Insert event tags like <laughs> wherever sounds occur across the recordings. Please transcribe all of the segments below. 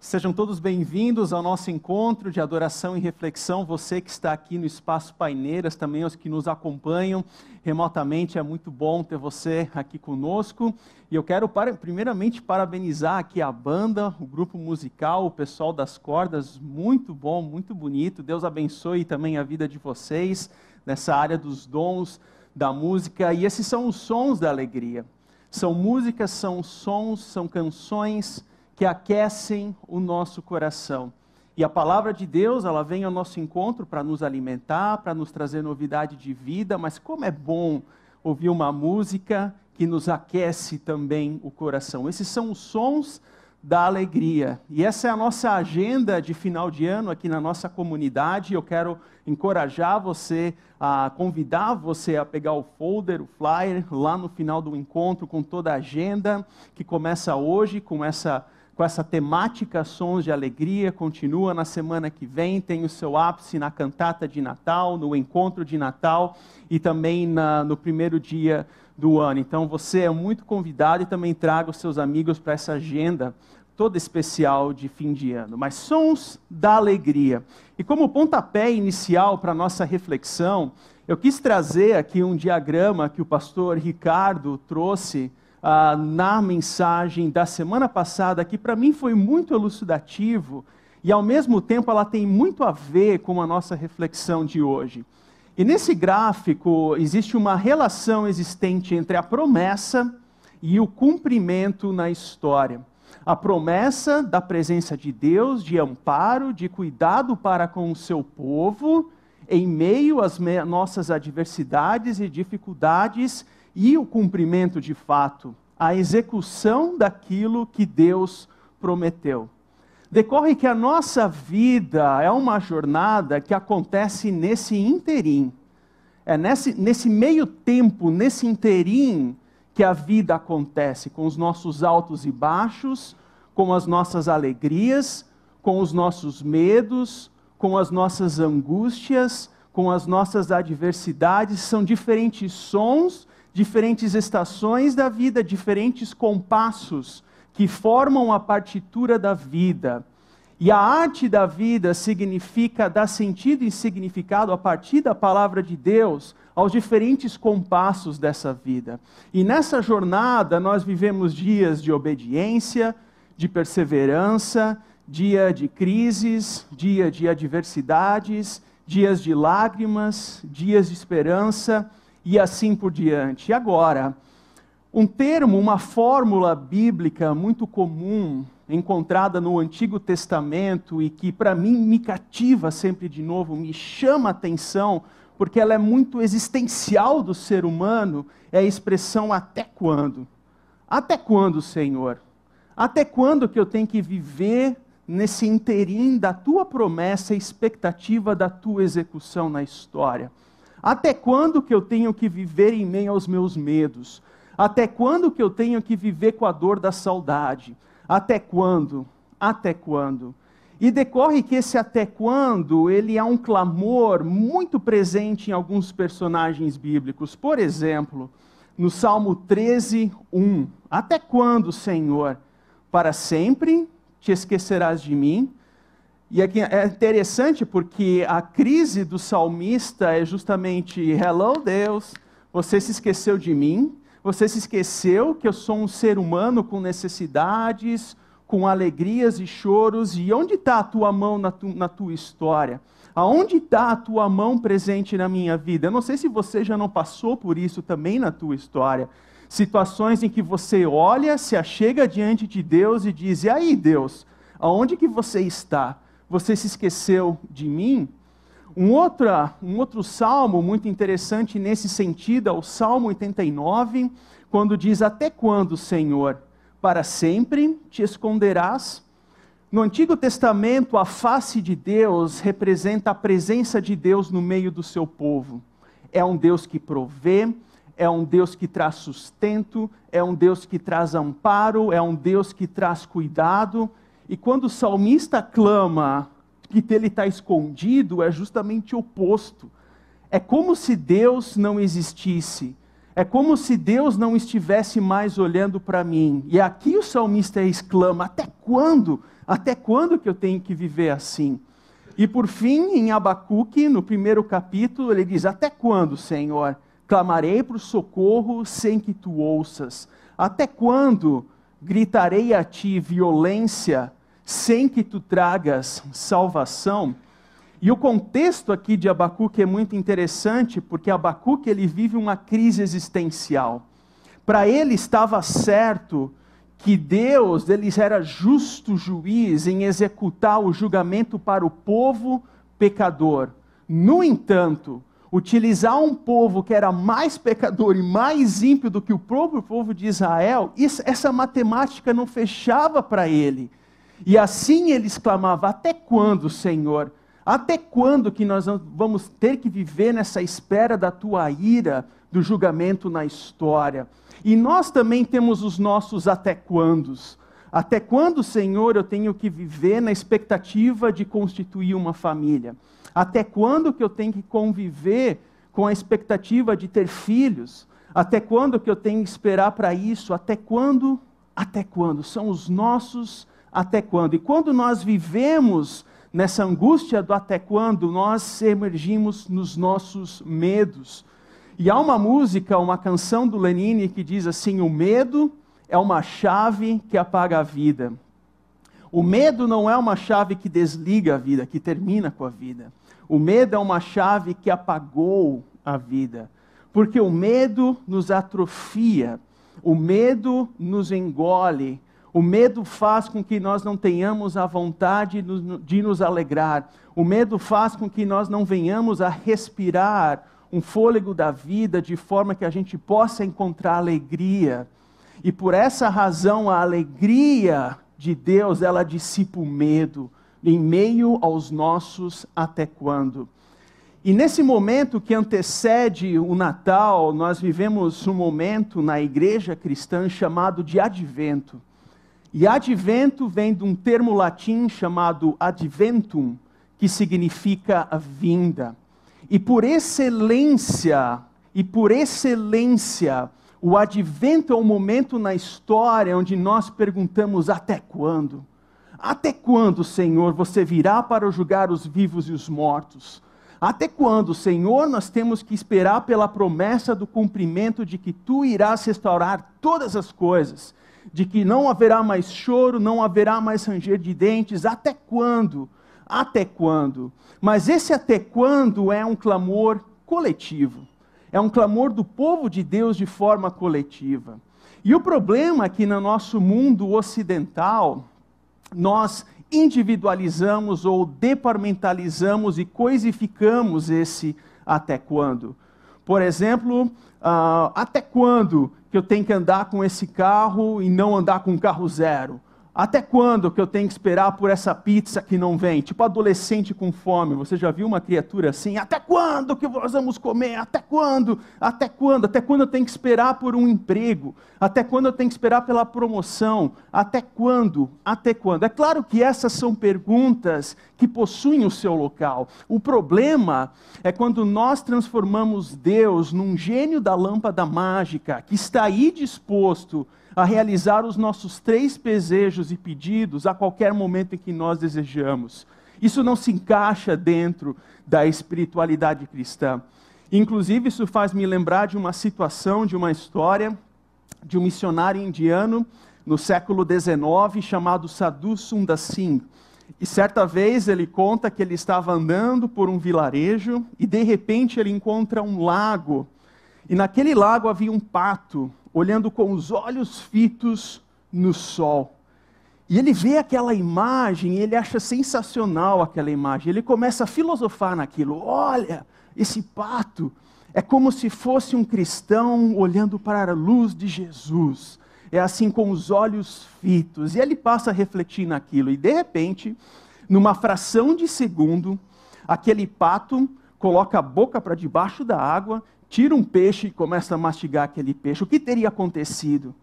Sejam todos bem-vindos ao nosso encontro de adoração e reflexão. Você que está aqui no Espaço Paineiras, também os que nos acompanham remotamente, é muito bom ter você aqui conosco. E eu quero, primeiramente, parabenizar aqui a banda, o grupo musical, o pessoal das cordas. Muito bom, muito bonito. Deus abençoe também a vida de vocês nessa área dos dons da música. E esses são os sons da alegria. São músicas, são sons, são canções que aquecem o nosso coração. E a palavra de Deus, ela vem ao nosso encontro para nos alimentar, para nos trazer novidade de vida, mas como é bom ouvir uma música que nos aquece também o coração. Esses são os sons da alegria. E essa é a nossa agenda de final de ano aqui na nossa comunidade. Eu quero encorajar você, a convidar você a pegar o folder, o flyer, lá no final do encontro, com toda a agenda, que começa hoje com essa com essa temática Sons de Alegria, continua na semana que vem, tem o seu ápice na cantata de Natal, no encontro de Natal e também na, no primeiro dia do ano. Então você é muito convidado e também traga os seus amigos para essa agenda toda especial de fim de ano. Mas Sons da Alegria. E como pontapé inicial para a nossa reflexão, eu quis trazer aqui um diagrama que o pastor Ricardo trouxe ah, na mensagem da semana passada, que para mim foi muito elucidativo e ao mesmo tempo ela tem muito a ver com a nossa reflexão de hoje. E nesse gráfico existe uma relação existente entre a promessa e o cumprimento na história. A promessa da presença de Deus, de amparo, de cuidado para com o seu povo, em meio às nossas adversidades e dificuldades e o cumprimento de fato, a execução daquilo que Deus prometeu. Decorre que a nossa vida é uma jornada que acontece nesse interim. É nesse, nesse meio tempo, nesse interim, que a vida acontece, com os nossos altos e baixos, com as nossas alegrias, com os nossos medos, com as nossas angústias, com as nossas adversidades. São diferentes sons diferentes estações da vida, diferentes compassos que formam a partitura da vida. E a arte da vida significa dar sentido e significado a partir da palavra de Deus aos diferentes compassos dessa vida. E nessa jornada nós vivemos dias de obediência, de perseverança, dia de crises, dia de adversidades, dias de lágrimas, dias de esperança e assim por diante. Agora, um termo, uma fórmula bíblica muito comum, encontrada no Antigo Testamento e que para mim me cativa sempre de novo, me chama a atenção, porque ela é muito existencial do ser humano, é a expressão até quando? Até quando, Senhor? Até quando que eu tenho que viver nesse interim da tua promessa e expectativa da tua execução na história? Até quando que eu tenho que viver em meio aos meus medos? Até quando que eu tenho que viver com a dor da saudade? Até quando? Até quando? E decorre que esse até quando, ele é um clamor muito presente em alguns personagens bíblicos. Por exemplo, no Salmo 13, 1. Até quando, Senhor? Para sempre te esquecerás de mim? E aqui é interessante porque a crise do salmista é justamente: Hello, Deus, você se esqueceu de mim, você se esqueceu que eu sou um ser humano com necessidades, com alegrias e choros, e onde está a tua mão na, tu, na tua história? Aonde está a tua mão presente na minha vida? Eu não sei se você já não passou por isso também na tua história. Situações em que você olha, se achega diante de Deus e diz: E aí, Deus, aonde que você está? Você se esqueceu de mim? Um, outra, um outro salmo muito interessante nesse sentido é o Salmo 89, quando diz: Até quando, Senhor? Para sempre te esconderás? No Antigo Testamento, a face de Deus representa a presença de Deus no meio do seu povo. É um Deus que provê, é um Deus que traz sustento, é um Deus que traz amparo, é um Deus que traz cuidado, e quando o salmista clama que ele está escondido, é justamente o oposto. É como se Deus não existisse. É como se Deus não estivesse mais olhando para mim. E aqui o salmista exclama: Até quando? Até quando que eu tenho que viver assim? E por fim, em Abacuque, no primeiro capítulo, ele diz: Até quando, Senhor? Clamarei por socorro sem que tu ouças. Até quando gritarei a ti violência sem que tu tragas salvação? E o contexto aqui de Abacuque é muito interessante, porque Abacuque ele vive uma crise existencial. Para ele estava certo que Deus ele era justo juiz em executar o julgamento para o povo pecador. No entanto, utilizar um povo que era mais pecador e mais ímpio do que o próprio povo de Israel, essa matemática não fechava para ele. E assim ele exclamava: Até quando, Senhor? Até quando que nós vamos ter que viver nessa espera da tua ira, do julgamento na história? E nós também temos os nossos até quandos. Até quando, Senhor, eu tenho que viver na expectativa de constituir uma família? Até quando que eu tenho que conviver com a expectativa de ter filhos? Até quando que eu tenho que esperar para isso? Até quando? Até quando? São os nossos até quando? E quando nós vivemos nessa angústia do até quando, nós emergimos nos nossos medos. E há uma música, uma canção do Lenine que diz assim: o medo é uma chave que apaga a vida. O medo não é uma chave que desliga a vida, que termina com a vida. O medo é uma chave que apagou a vida. Porque o medo nos atrofia, o medo nos engole, o medo faz com que nós não tenhamos a vontade de nos alegrar. O medo faz com que nós não venhamos a respirar um fôlego da vida de forma que a gente possa encontrar alegria. E por essa razão, a alegria de Deus, ela dissipa o medo em meio aos nossos até quando. E nesse momento que antecede o Natal, nós vivemos um momento na igreja cristã chamado de advento. E advento vem de um termo latim chamado adventum, que significa a vinda. E por excelência, e por excelência, o advento é um momento na história onde nós perguntamos até quando? Até quando, Senhor, você virá para julgar os vivos e os mortos? Até quando, Senhor, nós temos que esperar pela promessa do cumprimento de que tu irás restaurar todas as coisas de que não haverá mais choro, não haverá mais ranger de dentes, até quando? Até quando? Mas esse até quando é um clamor coletivo. É um clamor do povo de Deus de forma coletiva. E o problema é que no nosso mundo ocidental, nós individualizamos ou departamentalizamos e coisificamos esse até quando. Por exemplo, uh, até quando que eu tenho que andar com esse carro e não andar com um carro zero? Até quando que eu tenho que esperar por essa pizza que não vem? Tipo adolescente com fome. Você já viu uma criatura assim? Até quando que nós vamos comer? Até quando? Até quando? Até quando eu tenho que esperar por um emprego? Até quando eu tenho que esperar pela promoção? Até quando? Até quando? É claro que essas são perguntas que possuem o seu local. O problema é quando nós transformamos Deus num gênio da lâmpada mágica que está aí disposto a realizar os nossos três desejos e pedidos a qualquer momento em que nós desejamos. Isso não se encaixa dentro da espiritualidade cristã. Inclusive, isso faz me lembrar de uma situação, de uma história de um missionário indiano no século XIX chamado Sadhu Sundar Singh. E certa vez ele conta que ele estava andando por um vilarejo e de repente ele encontra um lago. E naquele lago havia um pato olhando com os olhos fitos no sol. E ele vê aquela imagem e ele acha sensacional aquela imagem. Ele começa a filosofar naquilo. Olha, esse pato é como se fosse um cristão olhando para a luz de Jesus. É assim com os olhos fitos. E ele passa a refletir naquilo. E de repente, numa fração de segundo, aquele pato coloca a boca para debaixo da água tira um peixe e começa a mastigar aquele peixe. O que teria acontecido?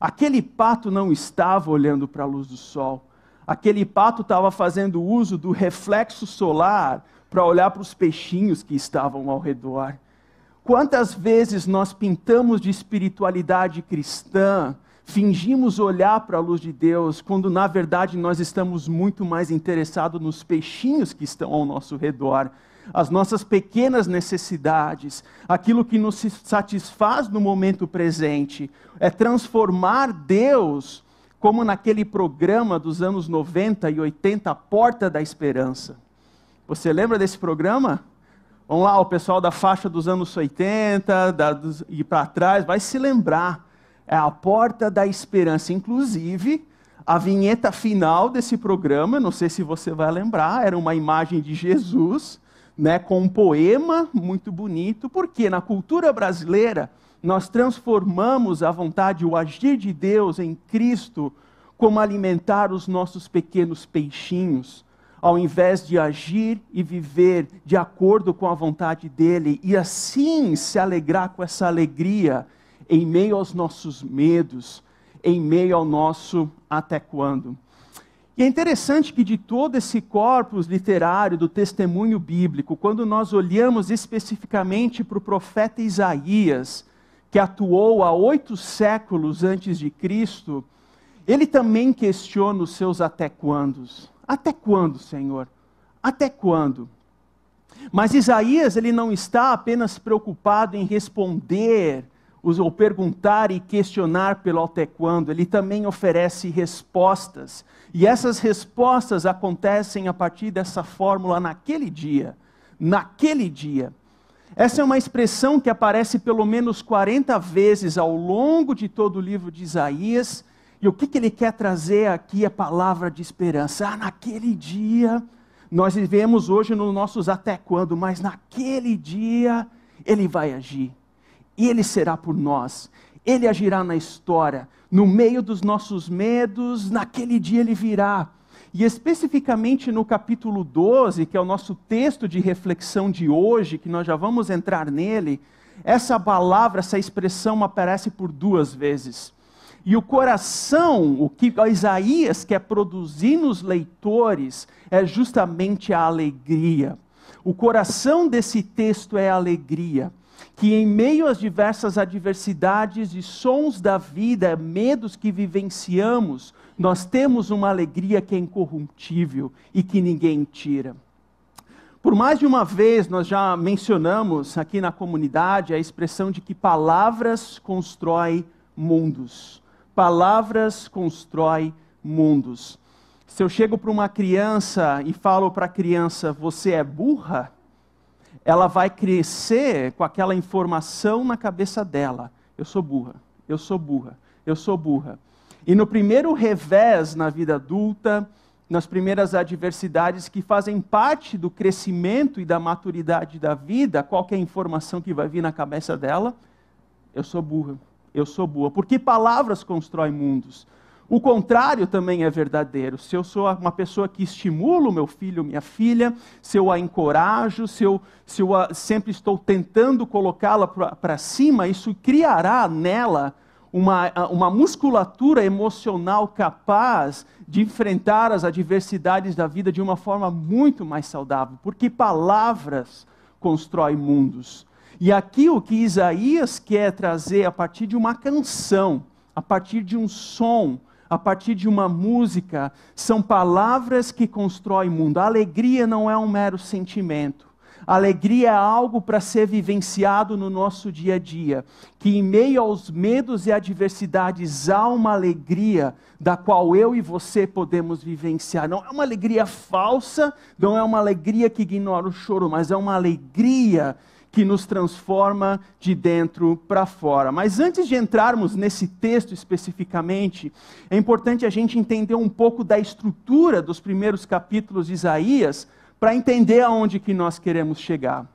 Aquele pato não estava olhando para a luz do sol. Aquele pato estava fazendo uso do reflexo solar para olhar para os peixinhos que estavam ao redor. Quantas vezes nós pintamos de espiritualidade cristã, fingimos olhar para a luz de Deus, quando na verdade nós estamos muito mais interessados nos peixinhos que estão ao nosso redor, as nossas pequenas necessidades, aquilo que nos satisfaz no momento presente, é transformar Deus como naquele programa dos anos 90 e 80, a Porta da Esperança. Você lembra desse programa? Vamos lá, o pessoal da faixa dos anos 80 da, dos, e para trás vai se lembrar. É a porta da esperança. Inclusive, a vinheta final desse programa, não sei se você vai lembrar, era uma imagem de Jesus, né, com um poema muito bonito, porque na cultura brasileira nós transformamos a vontade, o agir de Deus em Cristo, como alimentar os nossos pequenos peixinhos ao invés de agir e viver de acordo com a vontade dele e assim se alegrar com essa alegria em meio aos nossos medos, em meio ao nosso até quando. E é interessante que de todo esse corpus literário do testemunho bíblico, quando nós olhamos especificamente para o profeta Isaías, que atuou há oito séculos antes de Cristo, ele também questiona os seus até quandos. Até quando, Senhor? Até quando? Mas Isaías, ele não está apenas preocupado em responder ou perguntar e questionar pelo até quando, ele também oferece respostas. E essas respostas acontecem a partir dessa fórmula naquele dia. Naquele dia. Essa é uma expressão que aparece pelo menos 40 vezes ao longo de todo o livro de Isaías e o que, que ele quer trazer aqui é palavra de esperança. Ah, naquele dia, nós vivemos hoje nos nossos até quando, mas naquele dia ele vai agir. E ele será por nós. Ele agirá na história, no meio dos nossos medos, naquele dia ele virá. E especificamente no capítulo 12, que é o nosso texto de reflexão de hoje, que nós já vamos entrar nele, essa palavra, essa expressão aparece por duas vezes. E o coração, o que Isaías quer produzir nos leitores, é justamente a alegria. O coração desse texto é a alegria. Que em meio às diversas adversidades e sons da vida, medos que vivenciamos, nós temos uma alegria que é incorruptível e que ninguém tira. Por mais de uma vez, nós já mencionamos aqui na comunidade a expressão de que palavras constroem mundos. Palavras constrói mundos. Se eu chego para uma criança e falo para a criança, você é burra, ela vai crescer com aquela informação na cabeça dela. Eu sou burra, eu sou burra, eu sou burra. E no primeiro revés na vida adulta, nas primeiras adversidades que fazem parte do crescimento e da maturidade da vida, qual é informação que vai vir na cabeça dela? Eu sou burra eu sou boa. Porque palavras constroem mundos. O contrário também é verdadeiro. Se eu sou uma pessoa que estimula o meu filho, minha filha, se eu a encorajo, se eu, se eu a, sempre estou tentando colocá-la para cima, isso criará nela uma, uma musculatura emocional capaz de enfrentar as adversidades da vida de uma forma muito mais saudável. Porque palavras constroem mundos. E aqui o que Isaías quer trazer a partir de uma canção, a partir de um som, a partir de uma música, são palavras que constroem mundo. A alegria não é um mero sentimento. A alegria é algo para ser vivenciado no nosso dia a dia. Que em meio aos medos e adversidades há uma alegria da qual eu e você podemos vivenciar. Não é uma alegria falsa, não é uma alegria que ignora o choro, mas é uma alegria que nos transforma de dentro para fora. Mas antes de entrarmos nesse texto especificamente, é importante a gente entender um pouco da estrutura dos primeiros capítulos de Isaías para entender aonde que nós queremos chegar.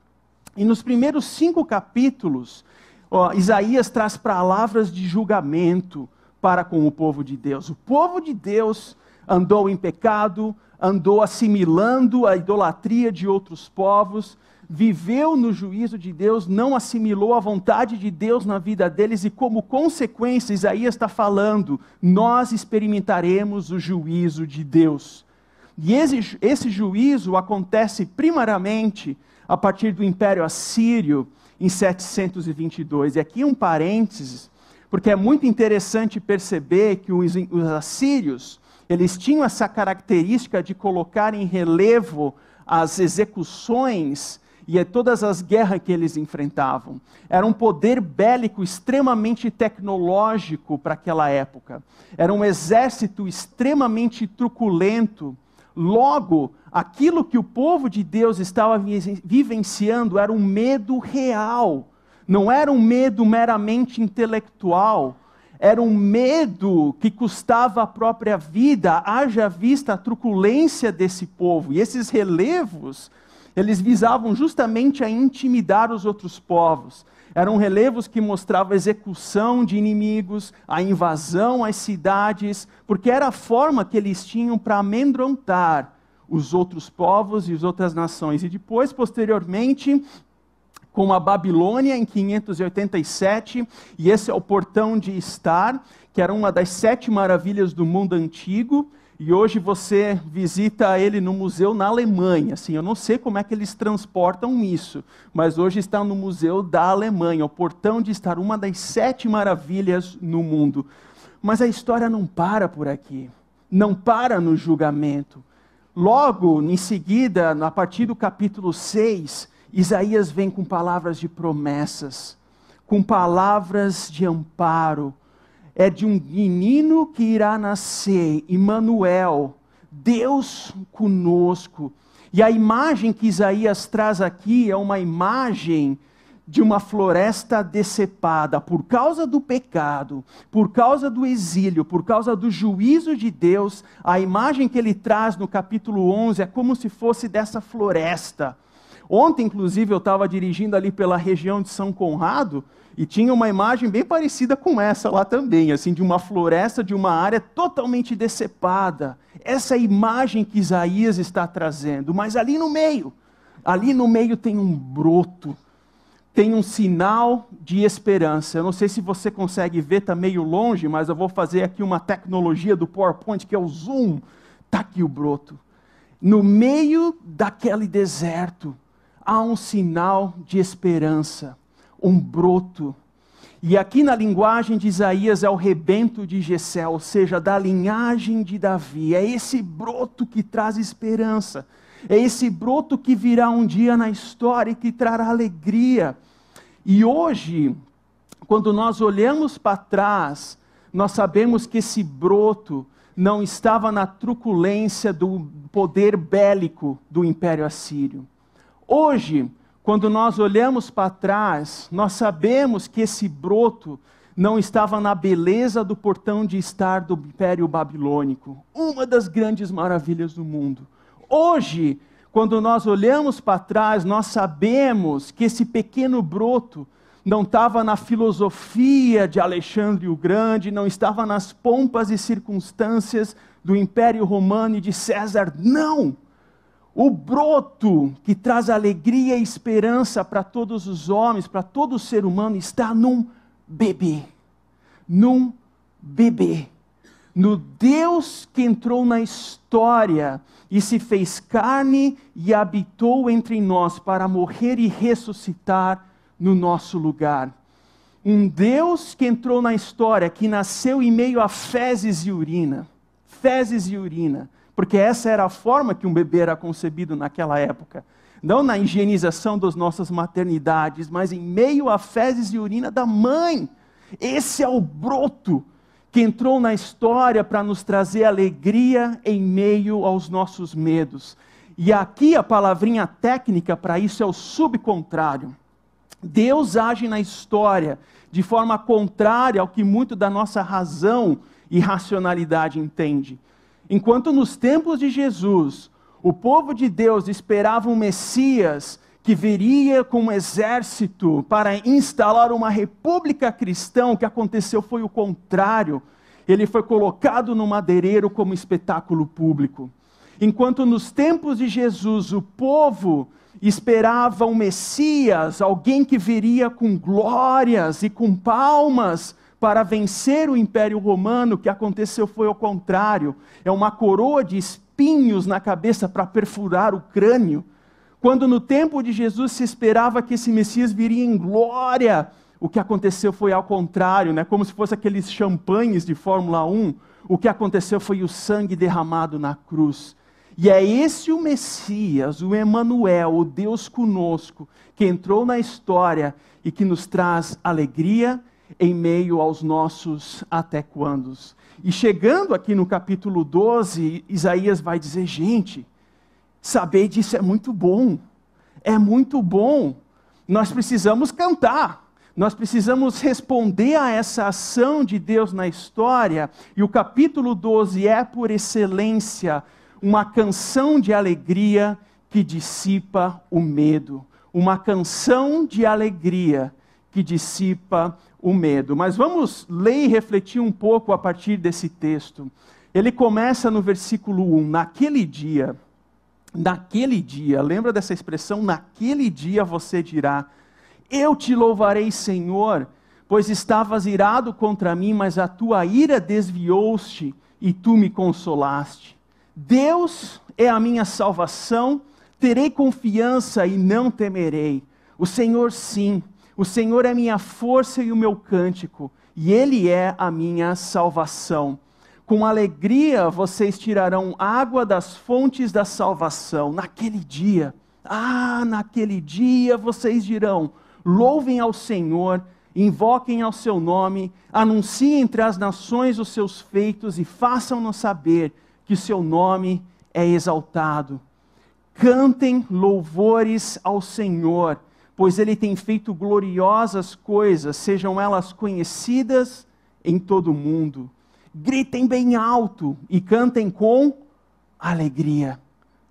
E nos primeiros cinco capítulos, ó, Isaías traz palavras de julgamento para com o povo de Deus. O povo de Deus andou em pecado, andou assimilando a idolatria de outros povos, viveu no juízo de Deus, não assimilou a vontade de Deus na vida deles, e como consequência, Isaías está falando, nós experimentaremos o juízo de Deus. E esse, esse juízo acontece primariamente a partir do Império Assírio em 722. E aqui um parênteses, porque é muito interessante perceber que os, os assírios, eles tinham essa característica de colocar em relevo as execuções e todas as guerras que eles enfrentavam. Era um poder bélico extremamente tecnológico para aquela época. Era um exército extremamente truculento. Logo, aquilo que o povo de Deus estava vivenciando era um medo real, não era um medo meramente intelectual, era um medo que custava a própria vida, haja vista a truculência desse povo. E esses relevos, eles visavam justamente a intimidar os outros povos. Eram relevos que mostravam a execução de inimigos, a invasão às cidades, porque era a forma que eles tinham para amedrontar os outros povos e as outras nações. E depois, posteriormente, com a Babilônia em 587, e esse é o portão de Estar, que era uma das sete maravilhas do mundo antigo, e hoje você visita ele no museu na Alemanha. Assim, eu não sei como é que eles transportam isso, mas hoje está no museu da Alemanha, o portão de Estar, uma das sete maravilhas no mundo. Mas a história não para por aqui, não para no julgamento. Logo em seguida, a partir do capítulo 6, Isaías vem com palavras de promessas, com palavras de amparo. É de um menino que irá nascer, Emmanuel, Deus conosco. E a imagem que Isaías traz aqui é uma imagem de uma floresta decepada por causa do pecado, por causa do exílio, por causa do juízo de Deus, a imagem que ele traz no capítulo 11 é como se fosse dessa floresta. Ontem, inclusive, eu estava dirigindo ali pela região de São Conrado e tinha uma imagem bem parecida com essa lá também, assim, de uma floresta, de uma área totalmente decepada. Essa é a imagem que Isaías está trazendo, mas ali no meio, ali no meio tem um broto tem um sinal de esperança. Eu não sei se você consegue ver, está meio longe, mas eu vou fazer aqui uma tecnologia do PowerPoint, que é o zoom. Está aqui o broto. No meio daquele deserto, há um sinal de esperança, um broto. E aqui na linguagem de Isaías é o rebento de Jessé, ou seja, da linhagem de Davi. É esse broto que traz esperança. É esse broto que virá um dia na história e que trará alegria. E hoje, quando nós olhamos para trás, nós sabemos que esse broto não estava na truculência do poder bélico do Império Assírio. Hoje, quando nós olhamos para trás, nós sabemos que esse broto não estava na beleza do portão de estar do Império Babilônico, uma das grandes maravilhas do mundo. Hoje, quando nós olhamos para trás, nós sabemos que esse pequeno broto não estava na filosofia de Alexandre o Grande, não estava nas pompas e circunstâncias do Império Romano e de César, não! O broto que traz alegria e esperança para todos os homens, para todo ser humano, está num bebê. Num bebê. No Deus que entrou na história e se fez carne e habitou entre nós para morrer e ressuscitar no nosso lugar. Um Deus que entrou na história, que nasceu em meio a fezes e urina. Fezes e urina. Porque essa era a forma que um bebê era concebido naquela época. Não na higienização das nossas maternidades, mas em meio a fezes e urina da mãe. Esse é o broto que entrou na história para nos trazer alegria em meio aos nossos medos. E aqui a palavrinha técnica para isso é o subcontrário. Deus age na história de forma contrária ao que muito da nossa razão e racionalidade entende. Enquanto nos tempos de Jesus, o povo de Deus esperava um Messias que viria com um exército para instalar uma república cristã, o que aconteceu foi o contrário. Ele foi colocado no madeireiro como espetáculo público. Enquanto nos tempos de Jesus o povo esperava um Messias, alguém que viria com glórias e com palmas para vencer o Império Romano, o que aconteceu foi o contrário. É uma coroa de espinhos na cabeça para perfurar o crânio Quando no tempo de Jesus se esperava que esse Messias viria em glória, o que aconteceu foi ao contrário, né? como se fosse aqueles champanhes de Fórmula 1. O que aconteceu foi o sangue derramado na cruz. E é esse o Messias, o Emanuel, o Deus conosco, que entrou na história e que nos traz alegria em meio aos nossos até quandos. E chegando aqui no capítulo 12, Isaías vai dizer: gente, saber disso é muito bom, é muito bom. Nós precisamos cantar, nós precisamos responder a essa ação de Deus na história, e o capítulo 12 é, por excelência, uma canção de alegria que dissipa o medo. Uma canção de alegria que dissipa o medo. Mas vamos ler e refletir um pouco a partir desse texto. Ele começa no versículo 1: Naquele dia, naquele dia, lembra dessa expressão? Naquele dia você dirá: Eu te louvarei, Senhor, pois estavas irado contra mim, mas a tua ira desviou-se e tu me consolaste. Deus é a minha salvação, terei confiança e não temerei. O Senhor, sim, o Senhor é minha força e o meu cântico, e Ele é a minha salvação. Com alegria vocês tirarão água das fontes da salvação. Naquele dia, ah, naquele dia vocês dirão: louvem ao Senhor, invoquem ao seu nome, anunciem entre as nações os seus feitos e façam-nos saber que seu nome é exaltado. Cantem louvores ao Senhor, pois ele tem feito gloriosas coisas, sejam elas conhecidas em todo o mundo gritem bem alto e cantem com alegria.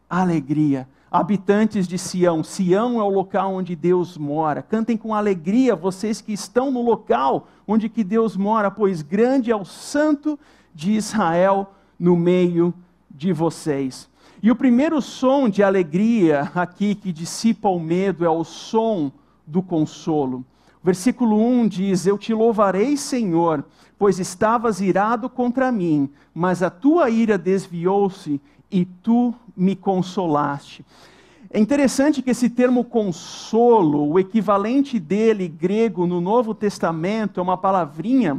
Alegria. Habitantes de Sião, Sião é o local onde Deus mora. Cantem com alegria vocês que estão no local onde que Deus mora, pois grande é o santo de Israel no meio de vocês. E o primeiro som de alegria aqui que dissipa o medo é o som do consolo. Versículo 1 diz: Eu te louvarei, Senhor, pois estavas irado contra mim, mas a tua ira desviou-se e tu me consolaste. É interessante que esse termo consolo, o equivalente dele grego no Novo Testamento, é uma palavrinha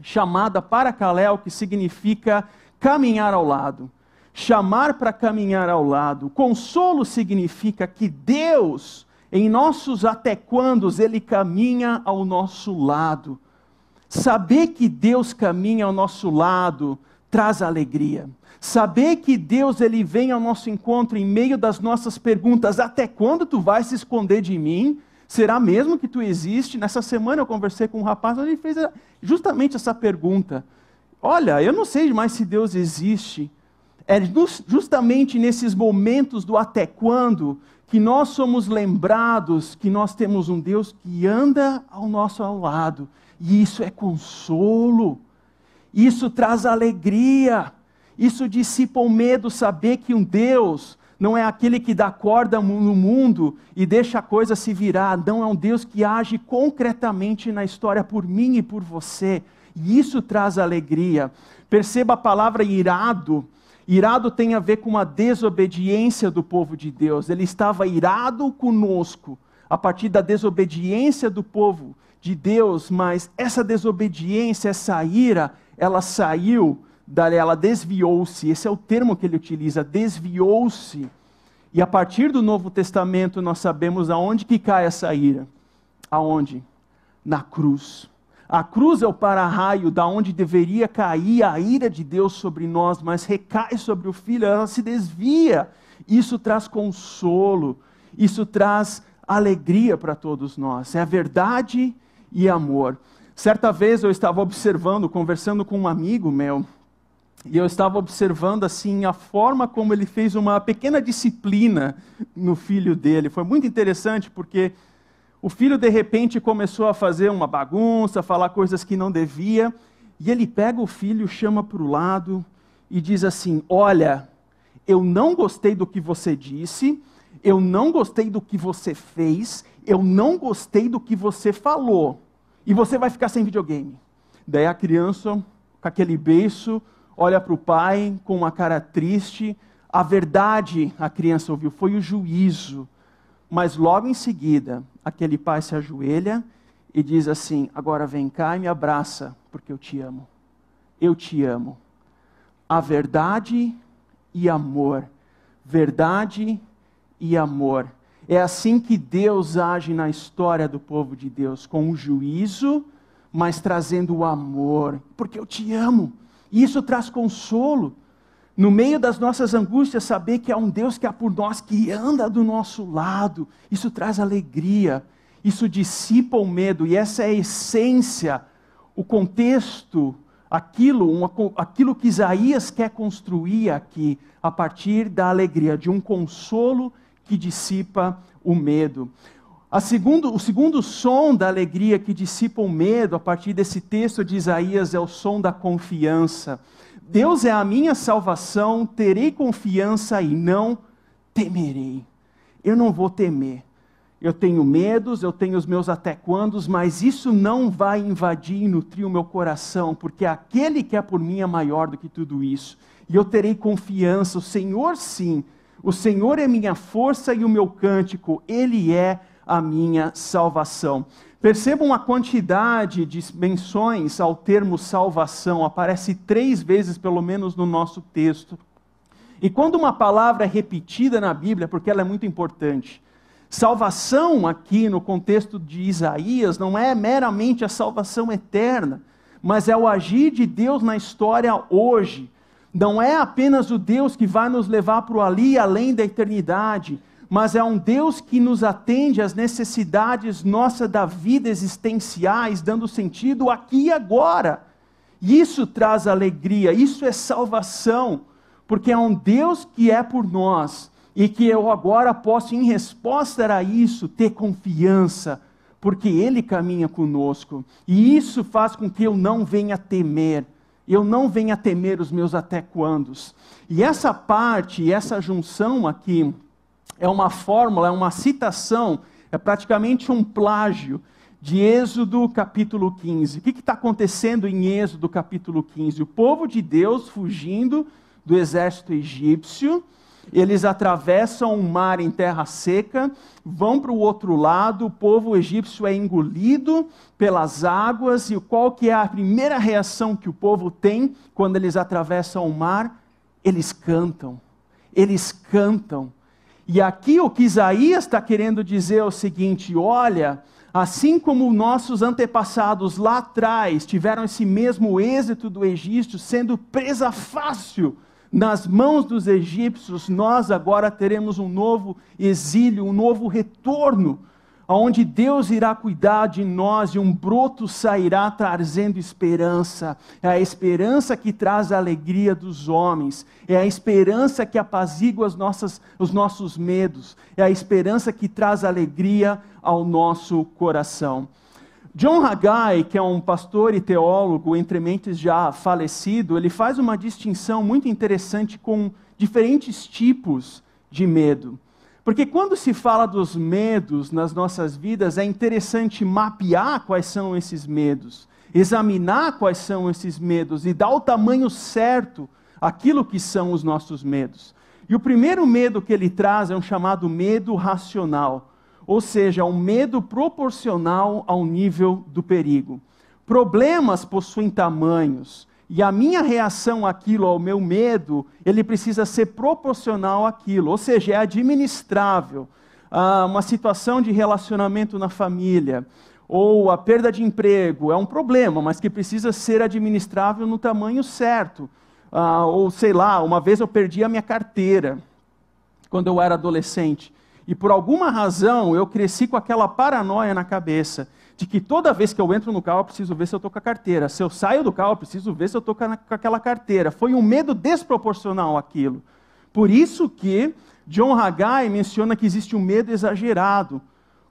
chamada paracaléu, que significa caminhar ao lado. Chamar para caminhar ao lado. Consolo significa que Deus, em nossos até quandos, Ele caminha ao nosso lado. Saber que Deus caminha ao nosso lado traz alegria. Saber que Deus ele vem ao nosso encontro em meio das nossas perguntas, até quando tu vais se esconder de mim? Será mesmo que tu existe? Nessa semana eu conversei com um rapaz, ele fez justamente essa pergunta. Olha, eu não sei mais se Deus existe. É justamente nesses momentos do até quando que nós somos lembrados que nós temos um Deus que anda ao nosso lado. E isso é consolo, isso traz alegria, isso dissipa o medo, saber que um Deus não é aquele que dá corda no mundo e deixa a coisa se virar, não é um Deus que age concretamente na história por mim e por você, e isso traz alegria. Perceba a palavra irado. Irado tem a ver com uma desobediência do povo de Deus. Ele estava irado conosco a partir da desobediência do povo de Deus, mas essa desobediência, essa ira, ela saiu ela desviou-se. Esse é o termo que ele utiliza, desviou-se. E a partir do Novo Testamento nós sabemos aonde que cai essa ira. Aonde? Na cruz. A cruz é o para-raio da onde deveria cair a ira de Deus sobre nós, mas recai sobre o filho, ela se desvia. Isso traz consolo, isso traz alegria para todos nós. É verdade e amor. Certa vez eu estava observando, conversando com um amigo meu, e eu estava observando assim a forma como ele fez uma pequena disciplina no filho dele. Foi muito interessante porque o filho de repente começou a fazer uma bagunça, falar coisas que não devia, e ele pega o filho, chama para o lado e diz assim: "Olha, eu não gostei do que você disse, eu não gostei do que você fez, eu não gostei do que você falou e você vai ficar sem videogame. Daí a criança, com aquele beiço, olha para o pai com uma cara triste, A verdade, a criança ouviu, foi o juízo. Mas logo em seguida, aquele pai se ajoelha e diz assim: Agora vem cá e me abraça, porque eu te amo. Eu te amo. A verdade e amor. Verdade e amor. É assim que Deus age na história do povo de Deus, com o juízo, mas trazendo o amor, porque eu te amo. E isso traz consolo. No meio das nossas angústias, saber que há um Deus que é por nós, que anda do nosso lado, isso traz alegria, isso dissipa o medo, e essa é a essência, o contexto, aquilo, aquilo que Isaías quer construir aqui, a partir da alegria, de um consolo que dissipa o medo. Segundo, o segundo som da alegria que dissipa o medo, a partir desse texto de Isaías, é o som da confiança. Deus é a minha salvação, terei confiança e não temerei. Eu não vou temer. Eu tenho medos, eu tenho os meus até quandos, mas isso não vai invadir e nutrir o meu coração, porque aquele que é por mim é maior do que tudo isso. E eu terei confiança, o Senhor sim o Senhor é minha força e o meu cântico, Ele é a minha salvação. Percebam a quantidade de menções ao termo salvação, aparece três vezes pelo menos no nosso texto. E quando uma palavra é repetida na Bíblia, porque ela é muito importante, salvação aqui no contexto de Isaías não é meramente a salvação eterna, mas é o agir de Deus na história hoje não é apenas o Deus que vai nos levar para o ali e além da eternidade, mas é um Deus que nos atende às necessidades nossas da vida existenciais, dando sentido aqui e agora. Isso traz alegria, isso é salvação, porque é um Deus que é por nós e que eu agora posso, em resposta a isso, ter confiança, porque Ele caminha conosco. E isso faz com que eu não venha temer eu não venha temer os meus até quandos. E essa parte, essa junção aqui, é uma fórmula, é uma citação, é praticamente um plágio de Êxodo capítulo 15. O que está acontecendo em Êxodo capítulo 15? O povo de Deus fugindo do exército egípcio eles atravessam o mar em terra seca, vão para o outro lado, o povo egípcio é engolido pelas águas, e qual que é a primeira reação que o povo tem quando eles atravessam o mar? Eles cantam, eles cantam. E aqui o que Isaías está querendo dizer é o seguinte: olha, assim como nossos antepassados lá atrás tiveram esse mesmo êxito do Egito, sendo presa fácil nas mãos dos egípcios, nós agora teremos um novo exílio, um novo retorno, onde Deus irá cuidar de nós e um broto sairá trazendo esperança. É a esperança que traz a alegria dos homens, é a esperança que apazigua as nossas, os nossos medos, é a esperança que traz alegria ao nosso coração. John Haggai, que é um pastor e teólogo entre mentes já falecido, ele faz uma distinção muito interessante com diferentes tipos de medo. Porque quando se fala dos medos nas nossas vidas, é interessante mapear quais são esses medos, examinar quais são esses medos e dar o tamanho certo aquilo que são os nossos medos. E o primeiro medo que ele traz é um chamado medo racional ou seja, um medo proporcional ao nível do perigo. Problemas possuem tamanhos, e a minha reação àquilo, ao meu medo, ele precisa ser proporcional àquilo, ou seja, é administrável. Ah, uma situação de relacionamento na família, ou a perda de emprego, é um problema, mas que precisa ser administrável no tamanho certo. Ah, ou sei lá, uma vez eu perdi a minha carteira, quando eu era adolescente. E por alguma razão eu cresci com aquela paranoia na cabeça de que toda vez que eu entro no carro eu preciso ver se eu estou com a carteira. Se eu saio do carro eu preciso ver se eu estou com aquela carteira. Foi um medo desproporcional aquilo. Por isso que John Haggai menciona que existe um medo exagerado,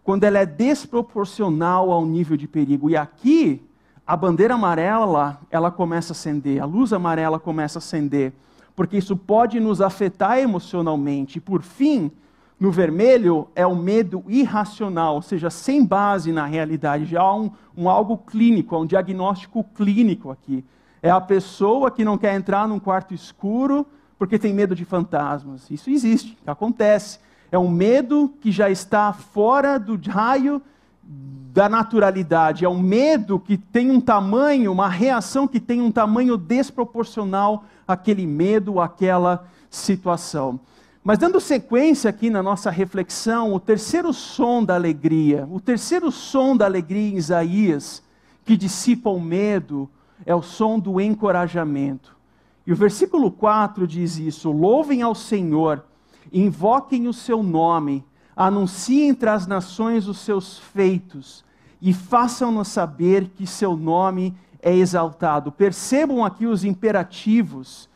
quando ela é desproporcional ao nível de perigo. E aqui a bandeira amarela ela começa a acender, a luz amarela começa a acender, porque isso pode nos afetar emocionalmente. E por fim, no vermelho é o medo irracional, ou seja, sem base na realidade. Já há um, um algo clínico, um diagnóstico clínico aqui. É a pessoa que não quer entrar num quarto escuro porque tem medo de fantasmas. Isso existe, acontece. É um medo que já está fora do raio da naturalidade. É um medo que tem um tamanho, uma reação que tem um tamanho desproporcional àquele medo, àquela situação. Mas dando sequência aqui na nossa reflexão, o terceiro som da alegria, o terceiro som da alegria em Isaías, que dissipa o medo, é o som do encorajamento. E o versículo 4 diz isso: Louvem ao Senhor, invoquem o seu nome, anunciem entre as nações os seus feitos e façam-nos saber que seu nome é exaltado. Percebam aqui os imperativos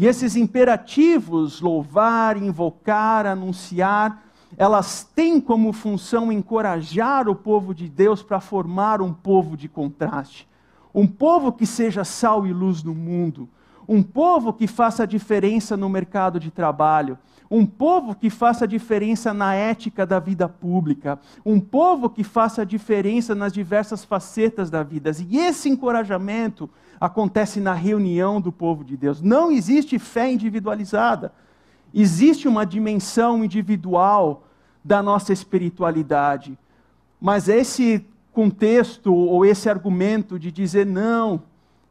e esses imperativos, louvar, invocar, anunciar, elas têm como função encorajar o povo de Deus para formar um povo de contraste. Um povo que seja sal e luz no mundo. Um povo que faça diferença no mercado de trabalho. Um povo que faça diferença na ética da vida pública. Um povo que faça diferença nas diversas facetas da vida. E esse encorajamento acontece na reunião do povo de Deus. Não existe fé individualizada. Existe uma dimensão individual da nossa espiritualidade. Mas esse contexto ou esse argumento de dizer não,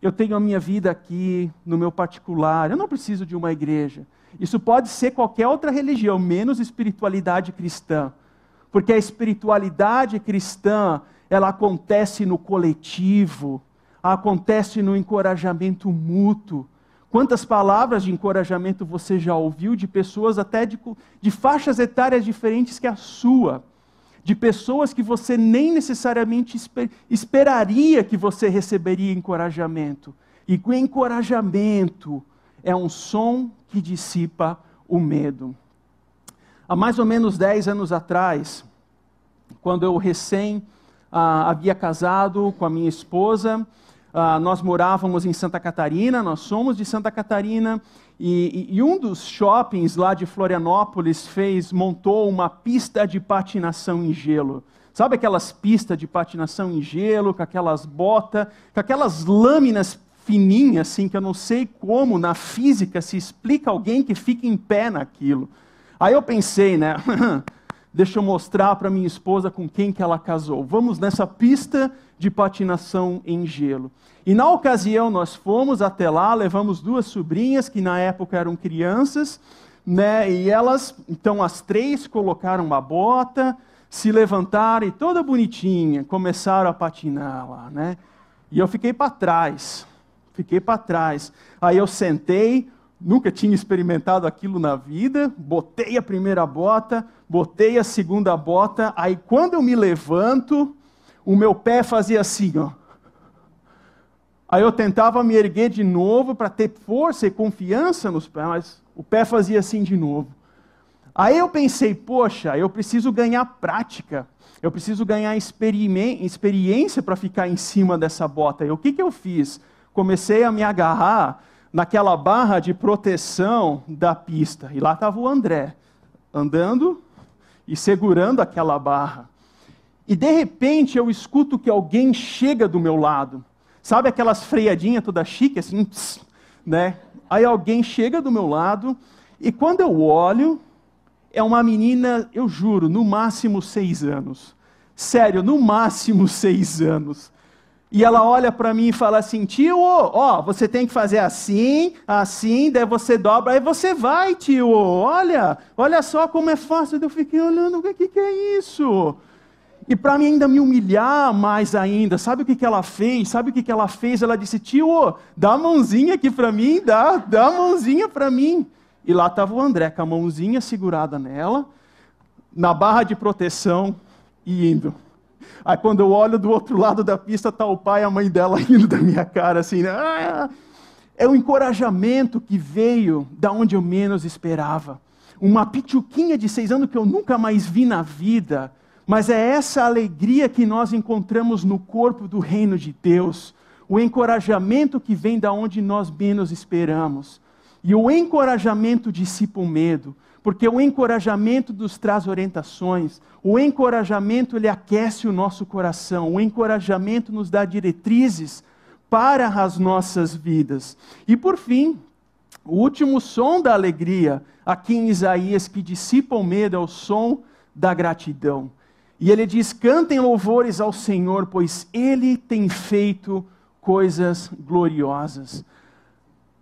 eu tenho a minha vida aqui no meu particular, eu não preciso de uma igreja. Isso pode ser qualquer outra religião, menos espiritualidade cristã. Porque a espiritualidade cristã, ela acontece no coletivo, acontece no encorajamento mútuo. Quantas palavras de encorajamento você já ouviu de pessoas até de, de faixas etárias diferentes que a sua? De pessoas que você nem necessariamente esper, esperaria que você receberia encorajamento. E o encorajamento é um som que dissipa o medo. Há mais ou menos 10 anos atrás, quando eu recém ah, havia casado com a minha esposa, Uh, nós morávamos em Santa Catarina, nós somos de Santa Catarina, e, e, e, um dos shoppings lá de Florianópolis fez, montou uma pista de patinação em gelo. Sabe aquelas pistas de patinação em gelo, com aquelas botas, com aquelas lâminas fininhas, assim, que eu não sei como na física se explica alguém que fica em pé naquilo. Aí eu pensei, né? <laughs> Deixa eu mostrar para minha esposa com quem que ela casou. Vamos nessa pista de patinação em gelo. E na ocasião nós fomos até lá, levamos duas sobrinhas que na época eram crianças, né? E elas, então as três colocaram uma bota, se levantaram e toda bonitinha começaram a patinar lá, né? E eu fiquei para trás. Fiquei para trás. Aí eu sentei, nunca tinha experimentado aquilo na vida, botei a primeira bota, botei a segunda bota, aí quando eu me levanto, o meu pé fazia assim, ó. Aí eu tentava me erguer de novo para ter força e confiança nos pés, mas o pé fazia assim de novo. Aí eu pensei, poxa, eu preciso ganhar prática, eu preciso ganhar experiência para ficar em cima dessa bota. E o que, que eu fiz? Comecei a me agarrar naquela barra de proteção da pista. E lá estava o André, andando e segurando aquela barra. E de repente eu escuto que alguém chega do meu lado. Sabe aquelas freadinhas toda chique, assim, pss, né? Aí alguém chega do meu lado e quando eu olho, é uma menina, eu juro, no máximo seis anos. Sério, no máximo seis anos. E ela olha para mim e fala assim: tio, ó, você tem que fazer assim, assim, daí você dobra, aí você vai, tio, olha, olha só como é fácil. Eu fiquei olhando, o que, que é isso? E para mim ainda me humilhar mais ainda, sabe o que, que ela fez? Sabe o que, que ela fez? Ela disse: tio, dá a mãozinha aqui para mim, dá, dá a mãozinha para mim. E lá estava o André com a mãozinha segurada nela, na barra de proteção e indo. Aí quando eu olho do outro lado da pista, está o pai e a mãe dela <laughs> indo da minha cara, assim, né? Ah, é o encorajamento que veio da onde eu menos esperava. Uma pituquinha de seis anos que eu nunca mais vi na vida. Mas é essa alegria que nós encontramos no corpo do reino de Deus. O encorajamento que vem da onde nós menos esperamos. E o encorajamento dissipa o medo porque o encorajamento nos traz orientações, o encorajamento ele aquece o nosso coração, o encorajamento nos dá diretrizes para as nossas vidas. E por fim, O último som da alegria, aqui em Isaías, que dissipa o medo, é o som da gratidão. E ele diz: cantem louvores ao Senhor, pois ele tem feito coisas gloriosas.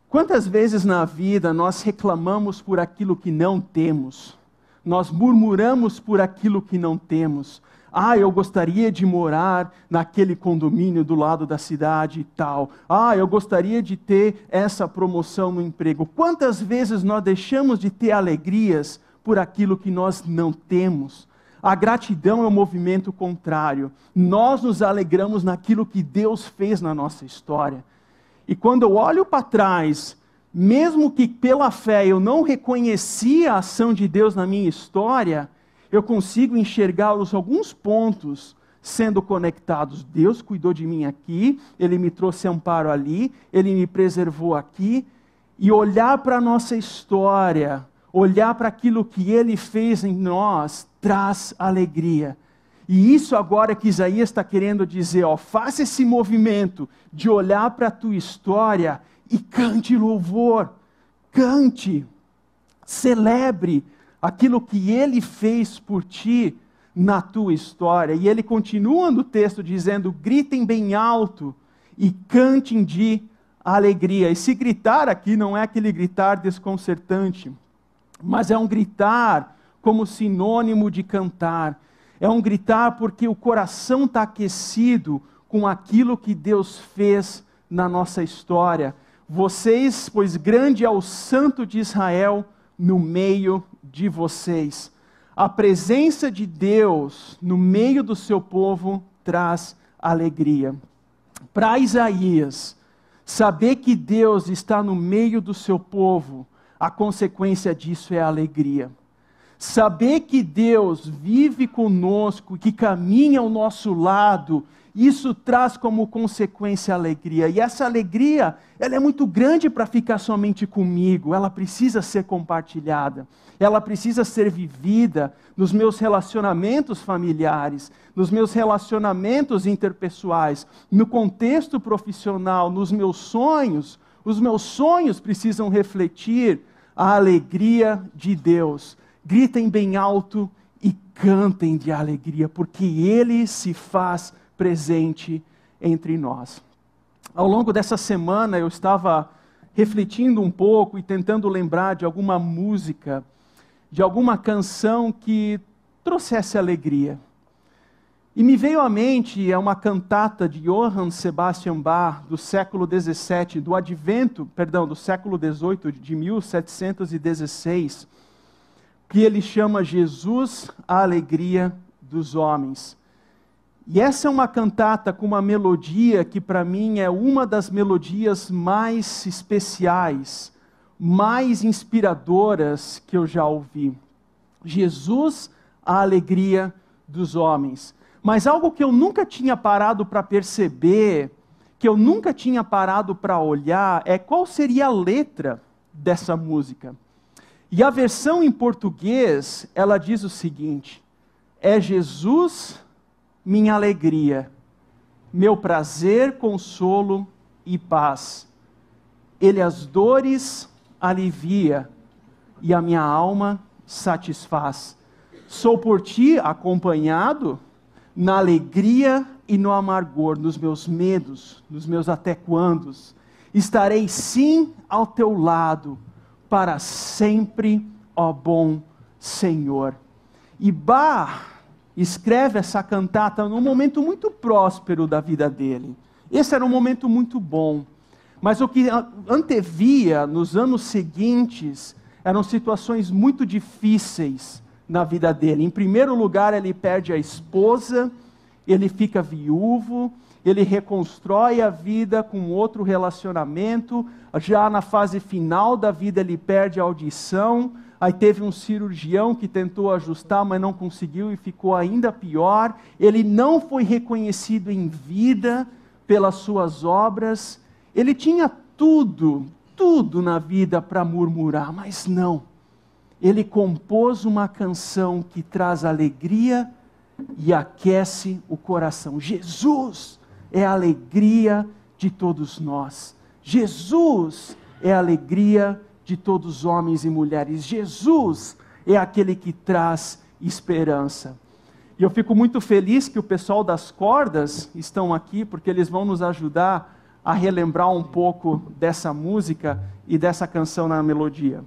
Quantas vezes na vida nós reclamamos por aquilo que não temos? Nós murmuramos por aquilo que não temos. Ah, eu gostaria de morar naquele condomínio do lado da cidade e tal. Ah, eu gostaria de ter essa promoção no emprego. Quantas vezes nós deixamos de ter alegrias por aquilo que nós não temos? A gratidão é um movimento contrário. Nós nos alegramos naquilo que Deus fez na nossa história. E quando eu olho para trás, mesmo que pela fé eu não reconhecia a ação de Deus na minha história, eu consigo enxergar os alguns pontos sendo conectados. Deus cuidou de mim aqui, Ele me trouxe amparo ali, Ele me preservou aqui. E olhar para a nossa história, olhar para aquilo que Ele fez em nós, traz alegria. E isso agora que Isaías está querendo dizer, ó, faça esse movimento de olhar para a tua história e cante louvor, cante, celebre aquilo que ele fez por ti na tua história. E ele continua no texto dizendo: gritem bem alto e cantem de alegria. E se gritar aqui não é aquele gritar desconcertante, mas é um gritar como sinônimo de cantar. É um gritar porque o coração está aquecido com aquilo que Deus fez na nossa história. Vocês, pois grande é o Santo de Israel no meio de vocês. A presença de Deus no meio do seu povo traz alegria. Para Isaías, saber que Deus está no meio do seu povo, a consequência disso é alegria. Saber que Deus vive conosco, que caminha ao nosso lado, isso traz como consequência alegria. E essa alegria, ela é muito grande para ficar somente comigo, ela precisa ser compartilhada. Ela precisa ser vivida nos meus relacionamentos familiares, nos meus relacionamentos interpessoais, no contexto profissional, nos meus sonhos. Os meus sonhos precisam refletir a alegria de Deus gritem bem alto e cantem de alegria, porque Ele se faz presente entre nós. Ao longo dessa semana eu estava refletindo um pouco e tentando lembrar de alguma música, de alguma canção que trouxesse alegria. E me veio à mente é uma cantata de Johann Sebastian Bach do século XVII, do Advento, perdão, do século XVIII, de 1716 que ele chama Jesus a alegria dos homens. E essa é uma cantata com uma melodia que para mim é uma das melodias mais especiais, mais inspiradoras que eu já ouvi. Jesus, a alegria dos homens. Mas algo que eu nunca tinha parado para perceber, que eu nunca tinha parado para olhar, é qual seria a letra dessa música. E a versão em português, ela diz o seguinte: É Jesus minha alegria, meu prazer, consolo e paz. Ele as dores alivia e a minha alma satisfaz. Sou por ti acompanhado na alegria e no amargor, nos meus medos, nos meus até quandos. Estarei sim ao teu lado para sempre, ó bom Senhor. E Bach escreve essa cantata num momento muito próspero da vida dele. Esse era um momento muito bom. Mas o que antevia nos anos seguintes eram situações muito difíceis na vida dele. Em primeiro lugar, ele perde a esposa, ele fica viúvo, ele reconstrói a vida com outro relacionamento, já na fase final da vida ele perde a audição, aí teve um cirurgião que tentou ajustar, mas não conseguiu e ficou ainda pior. Ele não foi reconhecido em vida pelas suas obras. Ele tinha tudo, tudo na vida para murmurar, mas não. Ele compôs uma canção que traz alegria e aquece o coração. Jesus é a alegria de todos nós. Jesus é a alegria de todos os homens e mulheres. Jesus é aquele que traz esperança. E eu fico muito feliz que o pessoal das cordas estão aqui, porque eles vão nos ajudar a relembrar um pouco dessa música e dessa canção na melodia.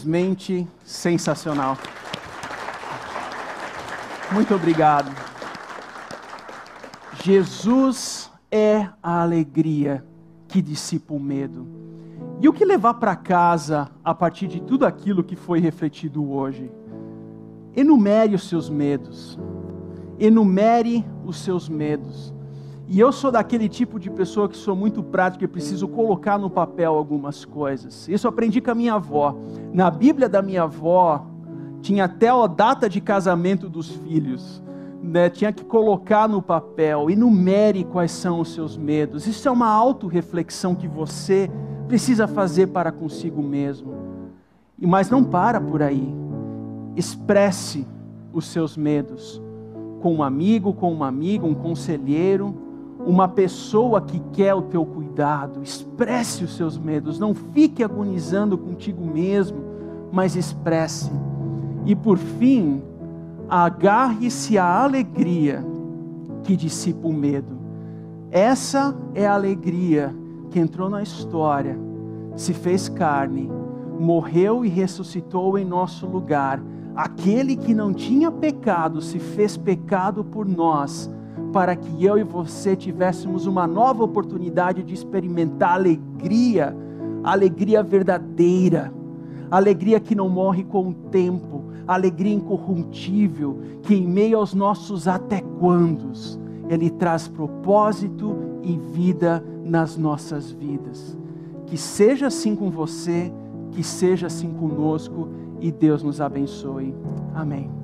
Simplesmente sensacional. Muito obrigado. Jesus é a alegria que dissipa o medo. E o que levar para casa a partir de tudo aquilo que foi refletido hoje? Enumere os seus medos. Enumere os seus medos. E eu sou daquele tipo de pessoa que sou muito prático e preciso colocar no papel algumas coisas. Isso aprendi com a minha avó. Na Bíblia da minha avó, tinha até a data de casamento dos filhos. Né? Tinha que colocar no papel, enumere quais são os seus medos. Isso é uma autorreflexão que você precisa fazer para consigo mesmo. Mas não para por aí. Expresse os seus medos com um amigo, com uma amiga, um conselheiro uma pessoa que quer o teu cuidado. Expresse os seus medos, não fique agonizando contigo mesmo, mas expresse. E por fim, agarre-se à alegria que dissipa o medo. Essa é a alegria que entrou na história, se fez carne, morreu e ressuscitou em nosso lugar. Aquele que não tinha pecado se fez pecado por nós para que eu e você tivéssemos uma nova oportunidade de experimentar alegria, alegria verdadeira, alegria que não morre com o tempo, alegria incorruptível, que em meio aos nossos até quandos, Ele traz propósito e vida nas nossas vidas. Que seja assim com você, que seja assim conosco e Deus nos abençoe. Amém.